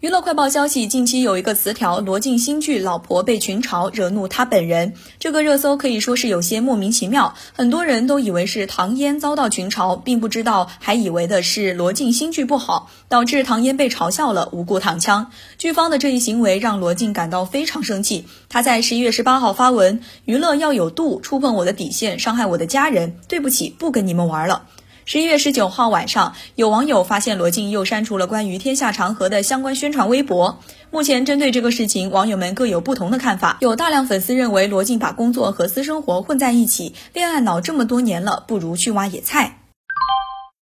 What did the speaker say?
娱乐快报消息，近期有一个词条“罗晋新剧老婆被群嘲”，惹怒他本人。这个热搜可以说是有些莫名其妙，很多人都以为是唐嫣遭到群嘲，并不知道，还以为的是罗晋新剧不好，导致唐嫣被嘲笑了，无故躺枪。剧方的这一行为让罗晋感到非常生气，他在十一月十八号发文：“娱乐要有度，触碰我的底线，伤害我的家人，对不起，不跟你们玩了。”十一月十九号晚上，有网友发现罗晋又删除了关于天下长河的相关宣传微博。目前针对这个事情，网友们各有不同的看法。有大量粉丝认为罗晋把工作和私生活混在一起，恋爱脑这么多年了，不如去挖野菜。